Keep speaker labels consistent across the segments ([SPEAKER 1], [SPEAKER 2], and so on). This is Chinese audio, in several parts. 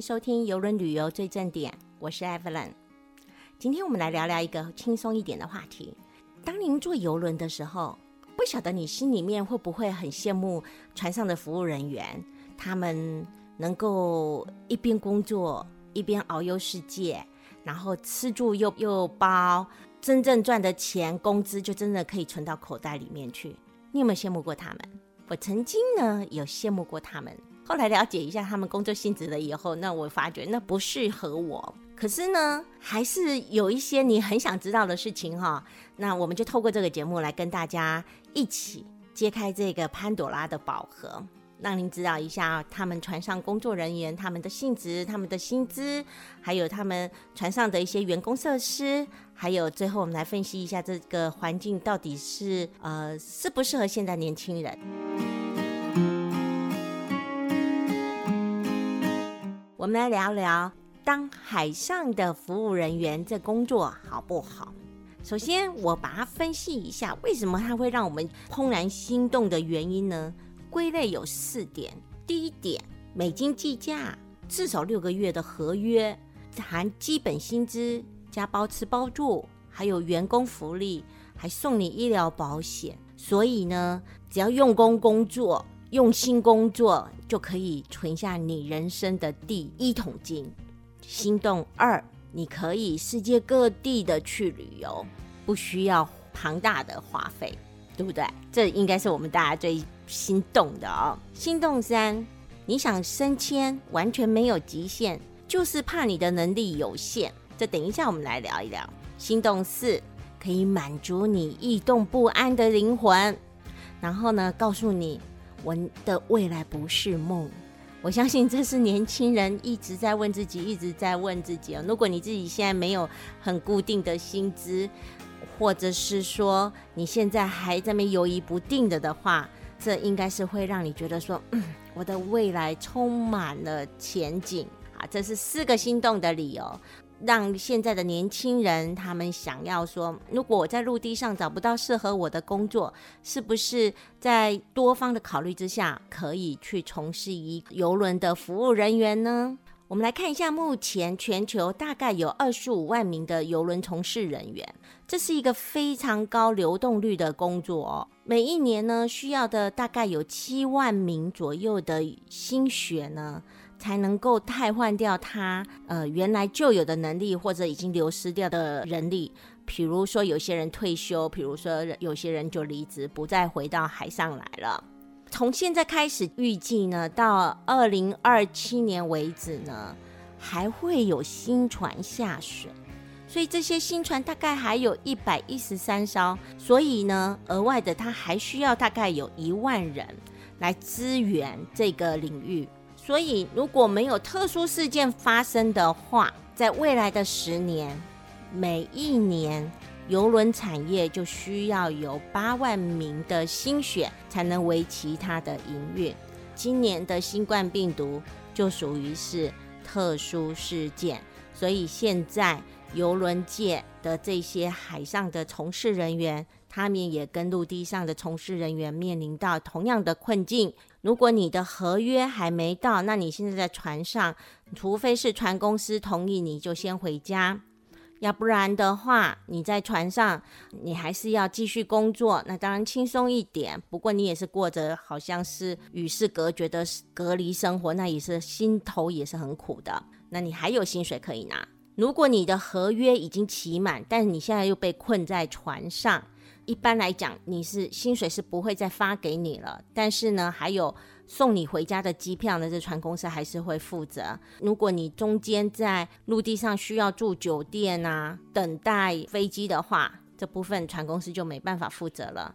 [SPEAKER 1] 收听游轮旅游最正点，我是 Evelyn。今天我们来聊聊一个轻松一点的话题。当您坐游轮的时候，不晓得你心里面会不会很羡慕船上的服务人员，他们能够一边工作一边遨游世界，然后吃住又又包，真正赚的钱工资就真的可以存到口袋里面去。你有没有羡慕过他们？我曾经呢有羡慕过他们。后来了解一下他们工作性质了以后，那我发觉那不适合我。可是呢，还是有一些你很想知道的事情哈。那我们就透过这个节目来跟大家一起揭开这个潘朵拉的宝盒，让您知道一下他们船上工作人员他们的性质、他们的薪资，还有他们船上的一些员工设施，还有最后我们来分析一下这个环境到底是呃适不适合现在年轻人。我们来聊聊当海上的服务人员这工作好不好？首先，我把它分析一下，为什么它会让我们怦然心动的原因呢？归类有四点。第一点，美金计价，至少六个月的合约，含基本薪资加包吃包住，还有员工福利，还送你医疗保险。所以呢，只要用功工作。用心工作就可以存下你人生的第一桶金。心动二，你可以世界各地的去旅游，不需要庞大的花费，对不对？这应该是我们大家最心动的哦。心动三，你想升迁完全没有极限，就是怕你的能力有限。这等一下我们来聊一聊。心动四，可以满足你异动不安的灵魂，然后呢，告诉你。我的未来不是梦，我相信这是年轻人一直在问自己，一直在问自己如果你自己现在没有很固定的薪资，或者是说你现在还在那犹豫不定的的话，这应该是会让你觉得说，嗯，我的未来充满了前景啊！这是四个心动的理由。让现在的年轻人他们想要说，如果我在陆地上找不到适合我的工作，是不是在多方的考虑之下，可以去从事一游轮的服务人员呢？我们来看一下，目前全球大概有二十五万名的游轮从事人员，这是一个非常高流动率的工作哦。每一年呢，需要的大概有七万名左右的新血呢。才能够替换掉他呃原来就有的能力或者已经流失掉的人力，比如说有些人退休，比如说有些人就离职，不再回到海上来了。从现在开始预计呢，到二零二七年为止呢，还会有新船下水，所以这些新船大概还有一百一十三艘，所以呢，额外的他还需要大概有一万人来支援这个领域。所以，如果没有特殊事件发生的话，在未来的十年，每一年游轮产业就需要有八万名的新血才能维持它的营运。今年的新冠病毒就属于是特殊事件，所以现在游轮界的这些海上的从事人员，他们也跟陆地上的从事人员面临到同样的困境。如果你的合约还没到，那你现在在船上，除非是船公司同意，你就先回家，要不然的话，你在船上，你还是要继续工作。那当然轻松一点，不过你也是过着好像是与世隔绝的隔离生活，那也是心头也是很苦的。那你还有薪水可以拿。如果你的合约已经期满，但是你现在又被困在船上。一般来讲，你是薪水是不会再发给你了，但是呢，还有送你回家的机票呢，这船公司还是会负责。如果你中间在陆地上需要住酒店啊，等待飞机的话，这部分船公司就没办法负责了。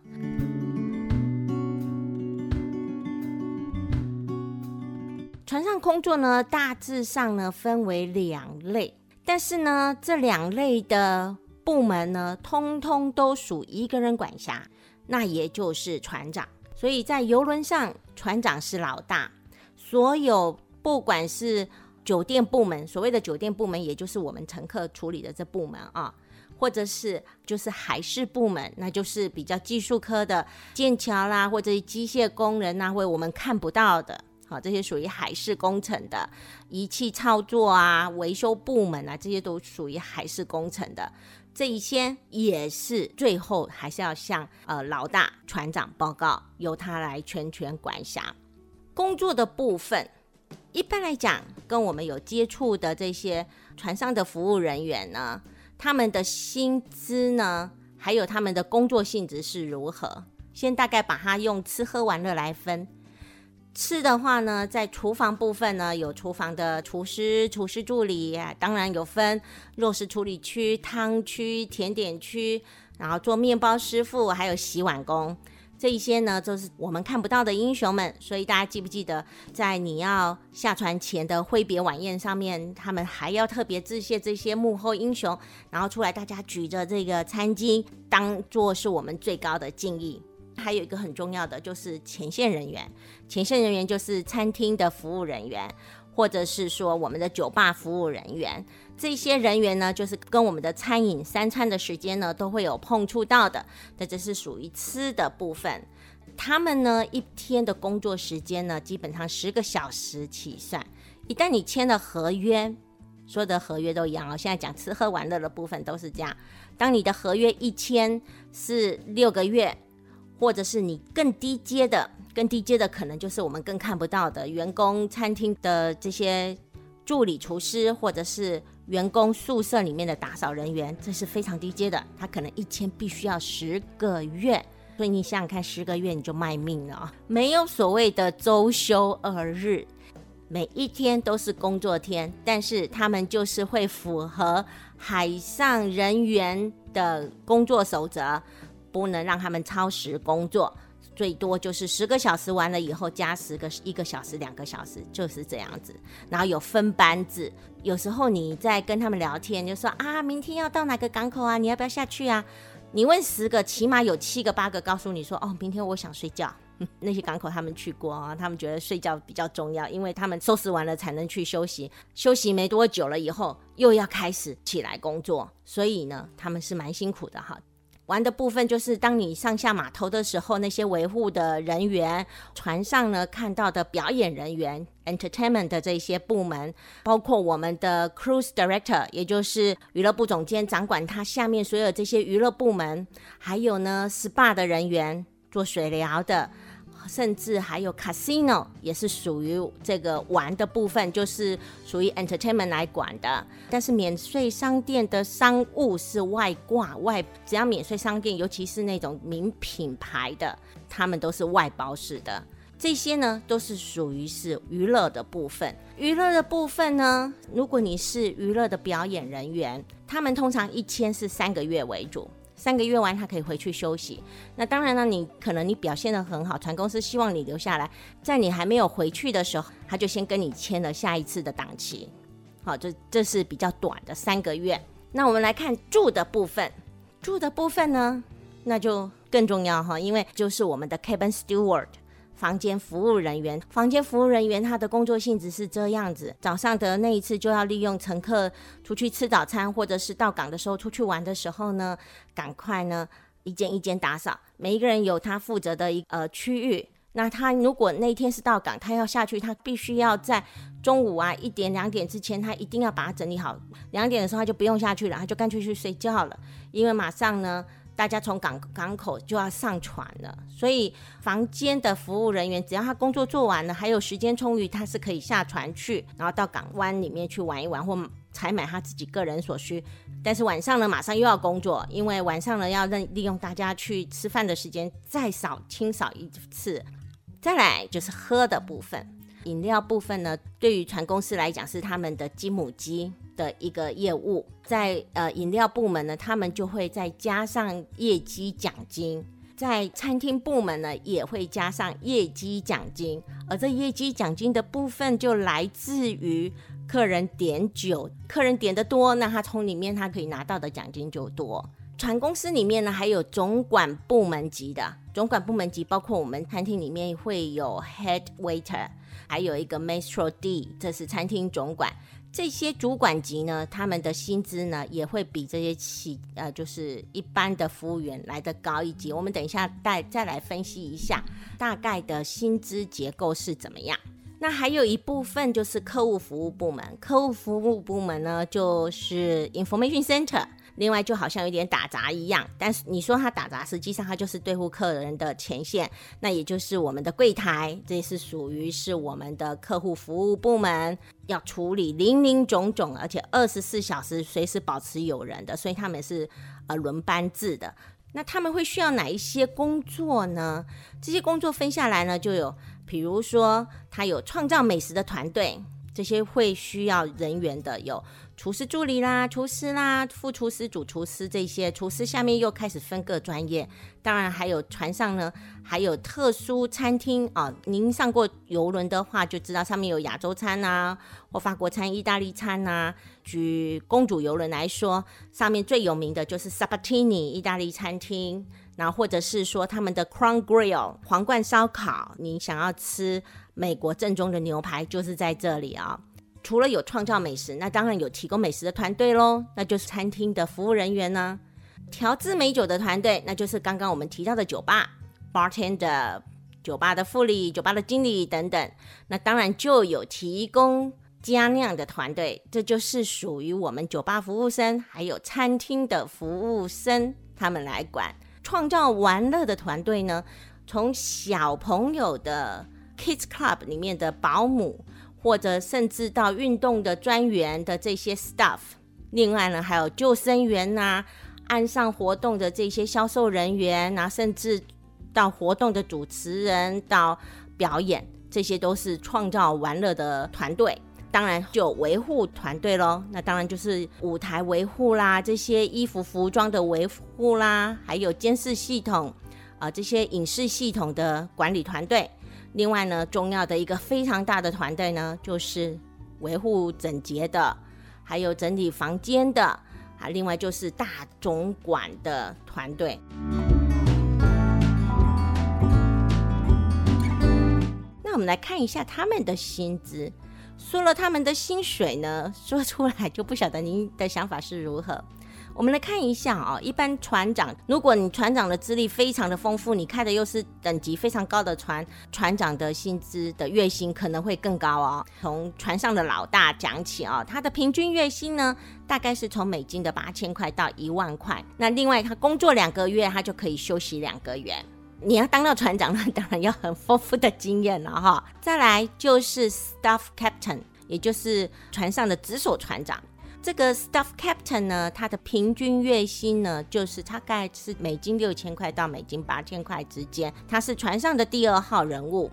[SPEAKER 1] 船上工作呢，大致上呢分为两类，但是呢，这两类的。部门呢，通通都属一个人管辖，那也就是船长。所以在游轮上，船长是老大。所有不管是酒店部门，所谓的酒店部门，也就是我们乘客处理的这部门啊，或者是就是海事部门，那就是比较技术科的建桥啦，或者是机械工人呐，或我们看不到的。好，这些属于海事工程的仪器操作啊、维修部门啊，这些都属于海事工程的。这一些也是最后还是要向呃老大船长报告，由他来全权管辖工作的部分。一般来讲，跟我们有接触的这些船上的服务人员呢，他们的薪资呢，还有他们的工作性质是如何？先大概把它用吃喝玩乐来分。吃的话呢，在厨房部分呢，有厨房的厨师、厨师助理，当然有分肉食处理区、汤区、甜点区，然后做面包师傅，还有洗碗工，这一些呢都是我们看不到的英雄们。所以大家记不记得，在你要下船前的挥别晚宴上面，他们还要特别致谢这些幕后英雄，然后出来大家举着这个餐巾，当做是我们最高的敬意。还有一个很重要的就是前线人员，前线人员就是餐厅的服务人员，或者是说我们的酒吧服务人员。这些人员呢，就是跟我们的餐饮三餐的时间呢都会有碰触到的。那这是属于吃的部分。他们呢一天的工作时间呢，基本上十个小时起算。一旦你签了合约，所有的合约都一样哦。现在讲吃喝玩乐的部分都是这样。当你的合约一签是六个月。或者是你更低阶的，更低阶的可能就是我们更看不到的员工餐厅的这些助理厨师，或者是员工宿舍里面的打扫人员，这是非常低阶的，他可能一天必须要十个月，所以你想想看，十个月你就卖命了，没有所谓的周休二日，每一天都是工作天，但是他们就是会符合海上人员的工作守则。不能让他们超时工作，最多就是十个小时完了以后加十个一个小时、两个小时，就是这样子。然后有分班制，有时候你在跟他们聊天，就说啊，明天要到哪个港口啊？你要不要下去啊？你问十个，起码有七个八个告诉你说，哦，明天我想睡觉。那些港口他们去过啊，他们觉得睡觉比较重要，因为他们收拾完了才能去休息，休息没多久了以后又要开始起来工作，所以呢，他们是蛮辛苦的哈。玩的部分就是，当你上下码头的时候，那些维护的人员，船上呢看到的表演人员，entertainment 的这些部门，包括我们的 cruise director，也就是娱乐部总监，掌管他下面所有这些娱乐部门，还有呢 SPA 的人员，做水疗的。甚至还有 casino 也是属于这个玩的部分，就是属于 entertainment 来管的。但是免税商店的商务是外挂外，只要免税商店，尤其是那种名品牌的，他们都是外包式的。这些呢，都是属于是娱乐的部分。娱乐的部分呢，如果你是娱乐的表演人员，他们通常一签是三个月为主。三个月完，他可以回去休息。那当然呢，你可能你表现的很好，船公司希望你留下来，在你还没有回去的时候，他就先跟你签了下一次的档期。好，这这是比较短的三个月。那我们来看住的部分，住的部分呢，那就更重要哈，因为就是我们的 cabin steward。房间服务人员，房间服务人员他的工作性质是这样子：早上的那一次就要利用乘客出去吃早餐，或者是到港的时候出去玩的时候呢，赶快呢一间一间打扫，每一个人有他负责的一呃区域。那他如果那天是到港，他要下去，他必须要在中午啊一点两点之前，他一定要把它整理好。两点的时候他就不用下去了，他就干脆去睡觉了，因为马上呢。大家从港港口就要上船了，所以房间的服务人员只要他工作做完了，还有时间充裕，他是可以下船去，然后到港湾里面去玩一玩，或采买他自己个人所需。但是晚上呢，马上又要工作，因为晚上呢要利利用大家去吃饭的时间再扫清扫一次。再来就是喝的部分，饮料部分呢，对于船公司来讲是他们的金母鸡。的一个业务，在呃饮料部门呢，他们就会再加上业绩奖金；在餐厅部门呢，也会加上业绩奖金。而这业绩奖金的部分，就来自于客人点酒，客人点的多，那他从里面他可以拿到的奖金就多。船公司里面呢，还有总管部门级的，总管部门级包括我们餐厅里面会有 head waiter，还有一个 maestro D，这是餐厅总管。这些主管级呢，他们的薪资呢也会比这些企呃，就是一般的服务员来的高一级。我们等一下再再来分析一下大概的薪资结构是怎么样。那还有一部分就是客户服务部门，客户服务部门呢就是 information center。另外就好像有点打杂一样，但是你说他打杂，实际上他就是对付客人的前线，那也就是我们的柜台，这是属于是我们的客户服务部门，要处理零零总总，而且二十四小时随时保持有人的，所以他们是呃轮班制的。那他们会需要哪一些工作呢？这些工作分下来呢，就有，比如说他有创造美食的团队，这些会需要人员的有。厨师助理啦，厨师啦，副厨师、主厨师这些厨师下面又开始分各专业。当然还有船上呢，还有特殊餐厅啊。您上过游轮的话，就知道上面有亚洲餐啊，或法国餐、意大利餐啊。举公主游轮来说，上面最有名的就是 Sabatini 意大利餐厅，然后或者是说他们的 Crown Grill 皇冠烧烤。你想要吃美国正宗的牛排，就是在这里啊。除了有创造美食，那当然有提供美食的团队喽，那就是餐厅的服务人员呢。调制美酒的团队，那就是刚刚我们提到的酒吧 bartender、酒吧的副理、酒吧的经理等等。那当然就有提供加酿的团队，这就是属于我们酒吧服务生，还有餐厅的服务生他们来管。创造玩乐的团队呢，从小朋友的 kids club 里面的保姆。或者甚至到运动的专员的这些 staff，另外呢还有救生员呐，岸上活动的这些销售人员呐，甚至到活动的主持人到表演，这些都是创造玩乐的团队。当然就维护团队喽，那当然就是舞台维护啦，这些衣服服装的维护啦，还有监视系统啊，这些影视系统的管理团队。另外呢，重要的一个非常大的团队呢，就是维护整洁的，还有整理房间的，啊，另外就是大总管的团队。那我们来看一下他们的薪资，说了他们的薪水呢，说出来就不晓得您的想法是如何。我们来看一下啊，一般船长，如果你船长的资历非常的丰富，你开的又是等级非常高的船，船长的薪资的月薪可能会更高哦。从船上的老大讲起哦，他的平均月薪呢，大概是从美金的八千块到一万块。那另外他工作两个月，他就可以休息两个月。你要当到船长，那当然要很丰富的经验了哈。再来就是 staff captain，也就是船上的直属船长。这个 staff captain 呢，他的平均月薪呢，就是大概是美金六千块到美金八千块之间。他是船上的第二号人物，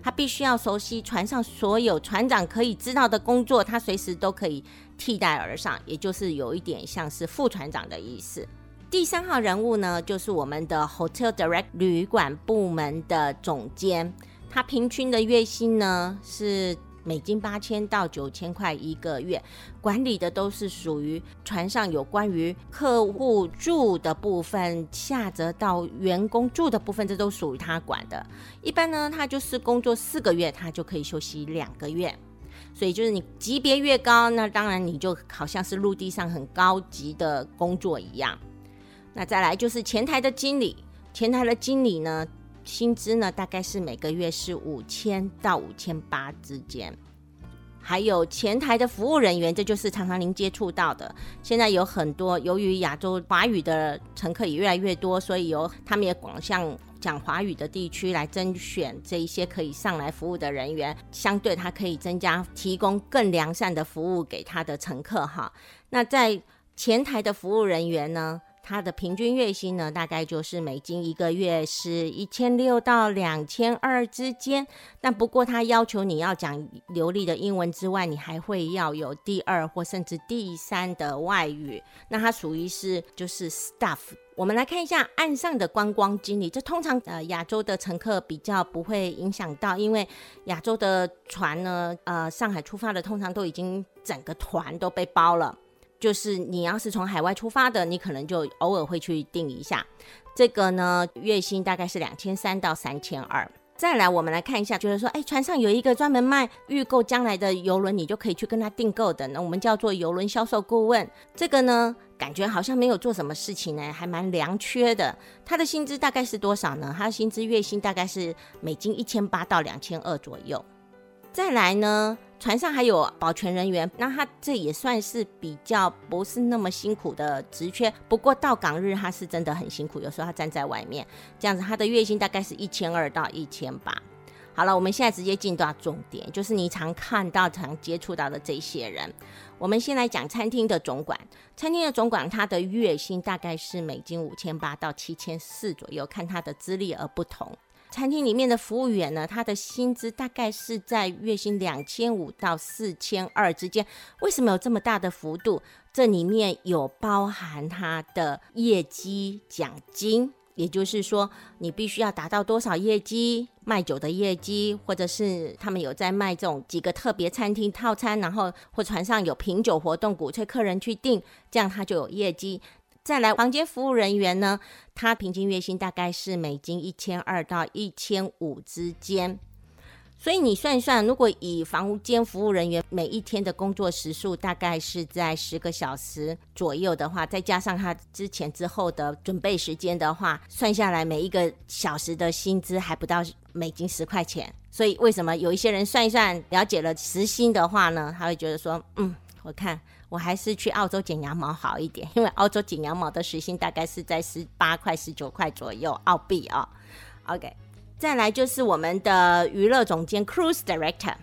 [SPEAKER 1] 他必须要熟悉船上所有船长可以知道的工作，他随时都可以替代而上，也就是有一点像是副船长的意思。第三号人物呢，就是我们的 hotel direct 旅馆部门的总监，他平均的月薪呢是。美金八千到九千块一个月，管理的都是属于船上有关于客户住的部分，下则到员工住的部分，这都属于他管的。一般呢，他就是工作四个月，他就可以休息两个月。所以就是你级别越高，那当然你就好像是陆地上很高级的工作一样。那再来就是前台的经理，前台的经理呢？薪资呢，大概是每个月是五千到五千八之间。还有前台的服务人员，这就是常常您接触到的。现在有很多，由于亚洲华语的乘客也越来越多，所以有他们也广向讲华语的地区来甄选这一些可以上来服务的人员。相对，他可以增加提供更良善的服务给他的乘客哈。那在前台的服务人员呢？他的平均月薪呢，大概就是美金一个月是一千六到两千二之间。但不过他要求你要讲流利的英文之外，你还会要有第二或甚至第三的外语。那他属于是就是 staff。我们来看一下岸上的观光经理，这通常呃亚洲的乘客比较不会影响到，因为亚洲的船呢，呃上海出发的通常都已经整个团都被包了。就是你要是从海外出发的，你可能就偶尔会去订一下。这个呢，月薪大概是两千三到三千二。再来，我们来看一下，就是说，哎，船上有一个专门卖预购将来的游轮，你就可以去跟他订购的。那我们叫做游轮销售顾问。这个呢，感觉好像没有做什么事情呢，还蛮凉缺的。他的薪资大概是多少呢？他的薪资月薪大概是美金一千八到两千二左右。再来呢，船上还有保全人员，那他这也算是比较不是那么辛苦的职缺。不过到港日他是真的很辛苦，有时候他站在外面，这样子他的月薪大概是一千二到一千八。好了，我们现在直接进到重点，就是你常看到、常接触到的这些人。我们先来讲餐厅的总管，餐厅的总管他的月薪大概是美金五千八到七千四左右，看他的资历而不同。餐厅里面的服务员呢，他的薪资大概是在月薪两千五到四千二之间。为什么有这么大的幅度？这里面有包含他的业绩奖金。也就是说，你必须要达到多少业绩，卖酒的业绩，或者是他们有在卖这种几个特别餐厅套餐，然后或船上有品酒活动，鼓吹客人去订，这样他就有业绩。再来，房间服务人员呢，他平均月薪大概是美金一千二到一千五之间。所以你算一算，如果以房间服务人员每一天的工作时数大概是在十个小时左右的话，再加上他之前之后的准备时间的话，算下来每一个小时的薪资还不到美金十块钱。所以为什么有一些人算一算，了解了时薪的话呢？他会觉得说，嗯，我看我还是去澳洲剪羊毛好一点，因为澳洲剪羊毛的时薪大概是在十八块、十九块左右澳币啊。OK。再来就是我们的娱乐总监 Cruise Director，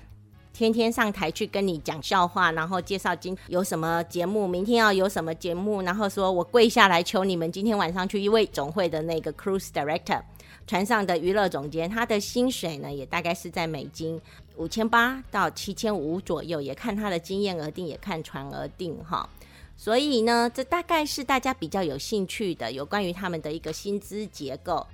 [SPEAKER 1] 天天上台去跟你讲笑话，然后介绍今有什么节目，明天要有什么节目，然后说我跪下来求你们今天晚上去一位总会的那个 Cruise Director，船上的娱乐总监，他的薪水呢也大概是在美金五千八到七千五左右，也看他的经验而定，也看船而定哈。所以呢，这大概是大家比较有兴趣的，有关于他们的一个薪资结构。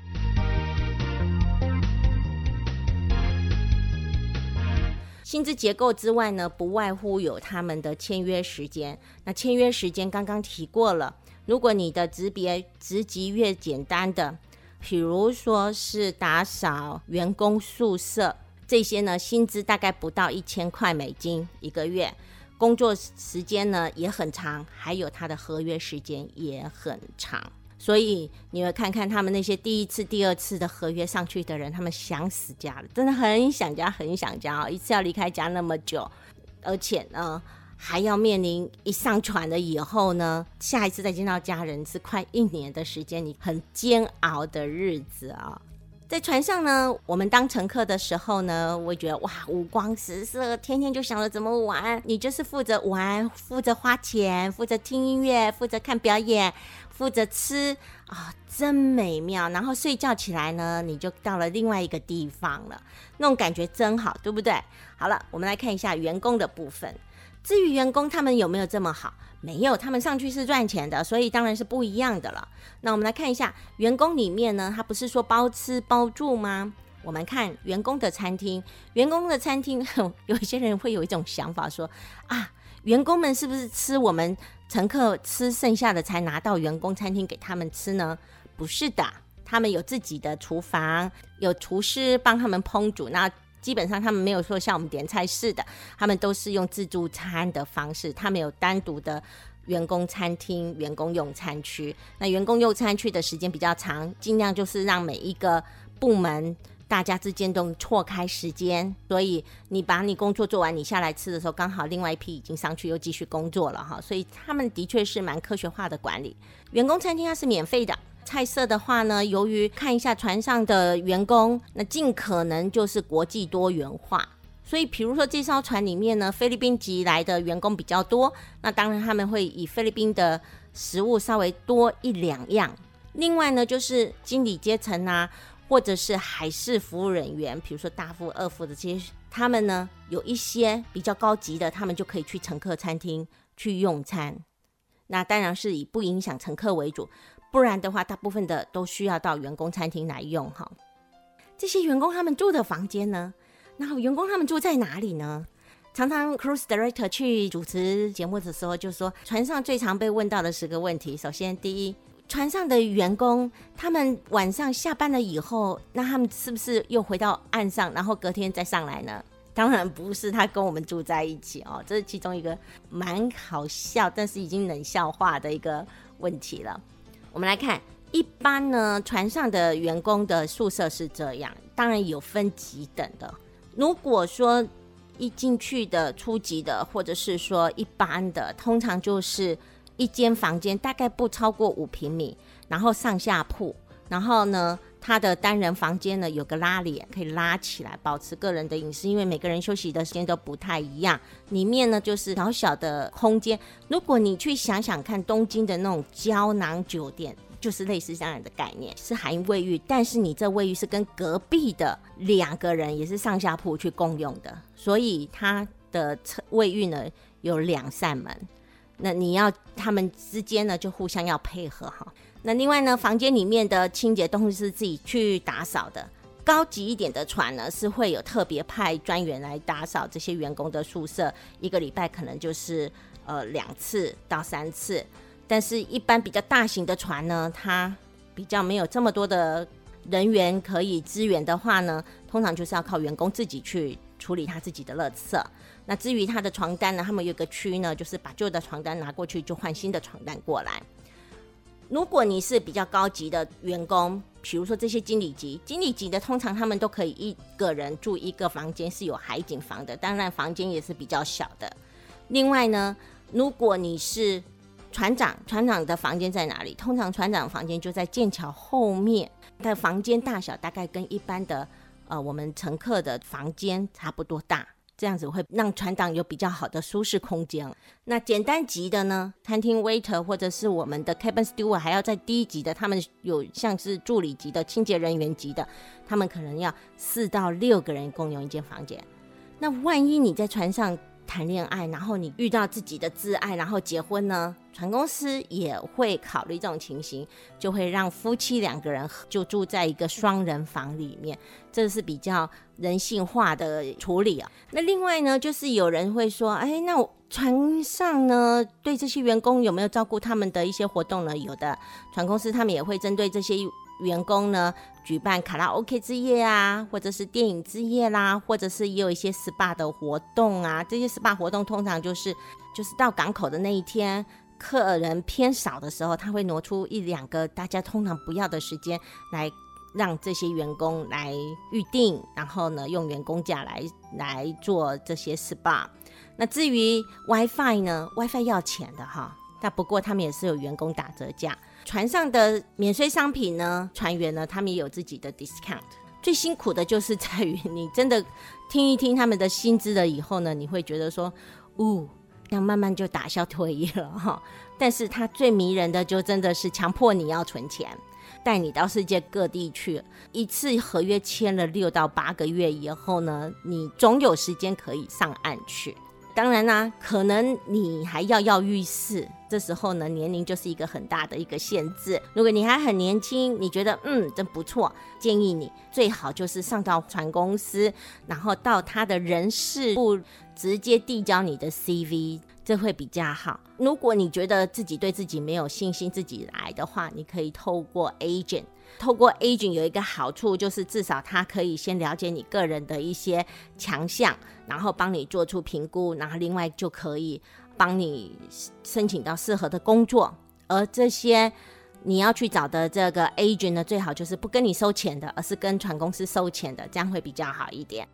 [SPEAKER 1] 薪资结构之外呢，不外乎有他们的签约时间。那签约时间刚刚提过了，如果你的职别职级越简单的，比如说是打扫员工宿舍这些呢，薪资大概不到一千块美金一个月，工作时间呢也很长，还有他的合约时间也很长。所以你会看看他们那些第一次、第二次的合约上去的人，他们想死家了，真的很想家，很想家哦！一次要离开家那么久，而且呢，还要面临一上船了以后呢，下一次再见到家人是快一年的时间，你很煎熬的日子啊！在船上呢，我们当乘客的时候呢，我觉得哇，五光十色，天天就想着怎么玩。你就是负责玩，负责花钱，负责听音乐，负责看表演。负责吃啊，真美妙。然后睡觉起来呢，你就到了另外一个地方了，那种感觉真好，对不对？好了，我们来看一下员工的部分。至于员工他们有没有这么好？没有，他们上去是赚钱的，所以当然是不一样的了。那我们来看一下员工里面呢，他不是说包吃包住吗？我们看员工的餐厅，员工的餐厅，有些人会有一种想法说啊，员工们是不是吃我们？乘客吃剩下的才拿到员工餐厅给他们吃呢？不是的，他们有自己的厨房，有厨师帮他们烹煮。那基本上他们没有说像我们点菜似的，他们都是用自助餐的方式。他们有单独的员工餐厅、员工用餐区。那员工用餐区的时间比较长，尽量就是让每一个部门。大家之间都错开时间，所以你把你工作做完，你下来吃的时候，刚好另外一批已经上去又继续工作了哈。所以他们的确是蛮科学化的管理。员工餐厅它是免费的，菜色的话呢，由于看一下船上的员工，那尽可能就是国际多元化。所以比如说这艘船里面呢，菲律宾籍来的员工比较多，那当然他们会以菲律宾的食物稍微多一两样。另外呢，就是经理阶层啊。或者是海事服务人员，比如说大副、二副的这些，他们呢有一些比较高级的，他们就可以去乘客餐厅去用餐。那当然是以不影响乘客为主，不然的话，大部分的都需要到员工餐厅来用哈。这些员工他们住的房间呢，然后员工他们住在哪里呢？常常 cruise director 去主持节目的时候，就说船上最常被问到的十个问题。首先，第一。船上的员工，他们晚上下班了以后，那他们是不是又回到岸上，然后隔天再上来呢？当然不是，他跟我们住在一起哦，这是其中一个蛮好笑，但是已经冷笑话的一个问题了。我们来看，一般呢，船上的员工的宿舍是这样，当然有分几等的。如果说一进去的初级的，或者是说一般的，通常就是一间房间，大概不超过五平米，然后上下铺，然后呢，它的单人房间呢有个拉帘，可以拉起来，保持个人的隐私，因为每个人休息的时间都不太一样。里面呢就是小小的空间，如果你去想想看，东京的那种胶囊酒店。就是类似这样的概念，是含卫浴，但是你这卫浴是跟隔壁的两个人也是上下铺去共用的，所以它的卫浴呢有两扇门，那你要他们之间呢就互相要配合哈。那另外呢，房间里面的清洁都是自己去打扫的。高级一点的船呢是会有特别派专员来打扫这些员工的宿舍，一个礼拜可能就是呃两次到三次。但是，一般比较大型的船呢，它比较没有这么多的人员可以支援的话呢，通常就是要靠员工自己去处理他自己的垃圾。那至于他的床单呢，他们有个区呢，就是把旧的床单拿过去，就换新的床单过来。如果你是比较高级的员工，比如说这些经理级，经理级的通常他们都可以一个人住一个房间，是有海景房的，当然房间也是比较小的。另外呢，如果你是船长，船长的房间在哪里？通常船长房间就在剑桥后面，的房间大小大概跟一般的呃我们乘客的房间差不多大，这样子会让船长有比较好的舒适空间。那简单级的呢，餐厅 waiter 或者是我们的 cabin steward 还要在低级的，他们有像是助理级的清洁人员级的，他们可能要四到六个人共用一间房间。那万一你在船上，谈恋爱，然后你遇到自己的挚爱，然后结婚呢？船公司也会考虑这种情形，就会让夫妻两个人就住在一个双人房里面，这是比较人性化的处理啊。那另外呢，就是有人会说，哎，那船上呢，对这些员工有没有照顾他们的一些活动呢？有的船公司他们也会针对这些。员工呢举办卡拉 OK 之夜啊，或者是电影之夜啦，或者是也有一些 SPA 的活动啊。这些 SPA 活动通常就是就是到港口的那一天，客人偏少的时候，他会挪出一两个大家通常不要的时间，来让这些员工来预定，然后呢用员工价来来做这些 SPA。那至于 WiFi 呢，WiFi 要钱的哈，但不过他们也是有员工打折价。船上的免税商品呢？船员呢？他们也有自己的 discount。最辛苦的就是在于你真的听一听他们的薪资了以后呢，你会觉得说，呜，要慢慢就打消退意了哈。但是它最迷人的就真的是强迫你要存钱，带你到世界各地去。一次合约签了六到八个月以后呢，你总有时间可以上岸去。当然啦，可能你还跃跃欲试，这时候呢，年龄就是一个很大的一个限制。如果你还很年轻，你觉得嗯真不错，建议你最好就是上到船公司，然后到他的人事部直接递交你的 CV，这会比较好。如果你觉得自己对自己没有信心，自己来的话，你可以透过 agent。透过 agent 有一个好处，就是至少他可以先了解你个人的一些强项，然后帮你做出评估，然后另外就可以帮你申请到适合的工作。而这些你要去找的这个 agent 呢，最好就是不跟你收钱的，而是跟船公司收钱的，这样会比较好一点。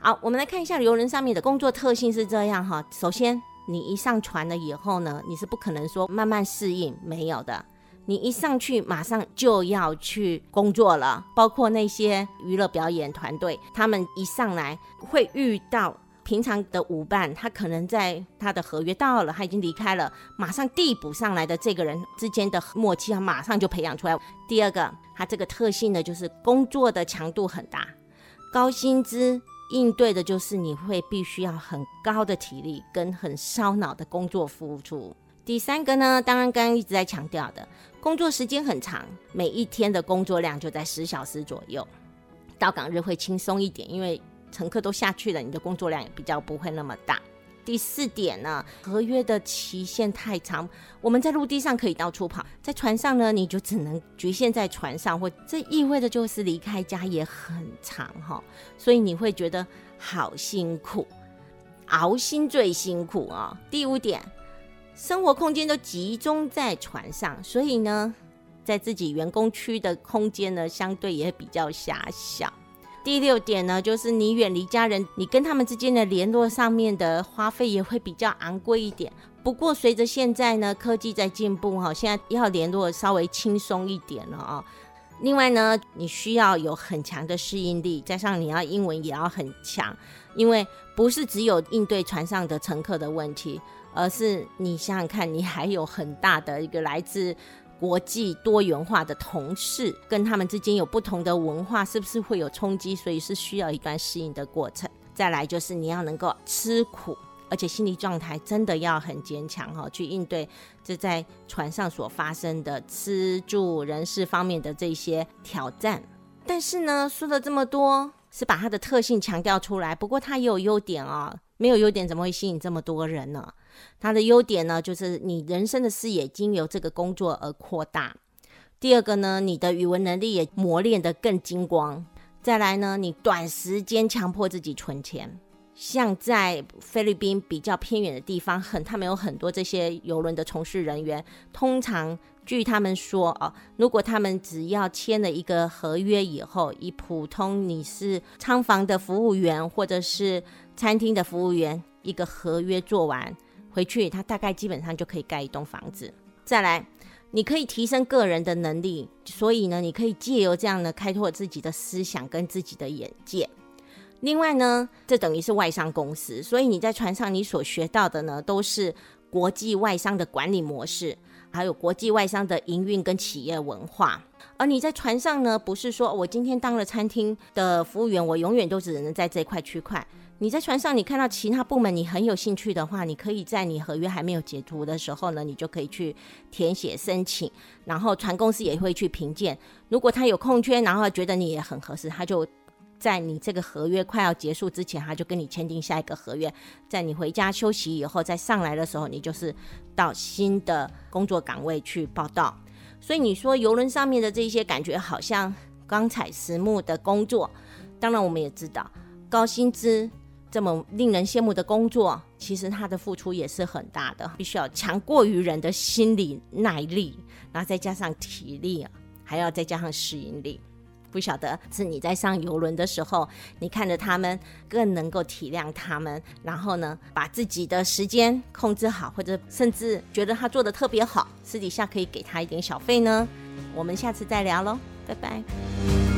[SPEAKER 1] 好，我们来看一下游轮上面的工作特性是这样哈，首先。你一上船了以后呢，你是不可能说慢慢适应，没有的。你一上去马上就要去工作了，包括那些娱乐表演团队，他们一上来会遇到平常的舞伴，他可能在他的合约到了，他已经离开了，马上递补上来的这个人之间的默契啊，马上就培养出来。第二个，他这个特性呢，就是工作的强度很大，高薪资。应对的就是你会必须要很高的体力跟很烧脑的工作付出。第三个呢，当然刚刚一直在强调的，工作时间很长，每一天的工作量就在十小时左右。到港日会轻松一点，因为乘客都下去了，你的工作量也比较不会那么大。第四点呢，合约的期限太长，我们在陆地上可以到处跑，在船上呢，你就只能局限在船上，或这意味着就是离开家也很长哈，所以你会觉得好辛苦，熬心最辛苦啊。第五点，生活空间都集中在船上，所以呢，在自己员工区的空间呢，相对也比较狭小。第六点呢，就是你远离家人，你跟他们之间的联络上面的花费也会比较昂贵一点。不过随着现在呢科技在进步哈，现在要联络稍微轻松一点了啊。另外呢，你需要有很强的适应力，加上你要英文也要很强，因为不是只有应对船上的乘客的问题，而是你想想看，你还有很大的一个来自国际多元化的同事，跟他们之间有不同的文化，是不是会有冲击？所以是需要一段适应的过程。再来就是你要能够吃苦。而且心理状态真的要很坚强哈，去应对这在船上所发生的吃住人事方面的这些挑战。但是呢，说了这么多，是把它的特性强调出来。不过它也有优点啊，没有优点怎么会吸引这么多人呢？它的优点呢，就是你人生的视野经由这个工作而扩大。第二个呢，你的语文能力也磨练得更精光。再来呢，你短时间强迫自己存钱。像在菲律宾比较偏远的地方，很他们有很多这些游轮的从事人员。通常据他们说哦，如果他们只要签了一个合约以后，以普通你是仓房的服务员或者是餐厅的服务员，一个合约做完回去，他大概基本上就可以盖一栋房子。再来，你可以提升个人的能力，所以呢，你可以借由这样的开拓自己的思想跟自己的眼界。另外呢，这等于是外商公司，所以你在船上你所学到的呢，都是国际外商的管理模式，还有国际外商的营运跟企业文化。而你在船上呢，不是说我今天当了餐厅的服务员，我永远都只能在这块区块。你在船上，你看到其他部门你很有兴趣的话，你可以在你合约还没有解除的时候呢，你就可以去填写申请，然后船公司也会去评鉴。如果他有空缺，然后觉得你也很合适，他就。在你这个合约快要结束之前，他就跟你签订下一个合约。在你回家休息以后，再上来的时候，你就是到新的工作岗位去报道。所以你说游轮上面的这些感觉好像光彩实木的工作，当然我们也知道高薪资这么令人羡慕的工作，其实他的付出也是很大的，必须要强过于人的心理耐力，然后再加上体力，还要再加上适应力。不晓得是你在上游轮的时候，你看着他们，更能够体谅他们，然后呢，把自己的时间控制好，或者甚至觉得他做的特别好，私底下可以给他一点小费呢。我们下次再聊喽，拜拜。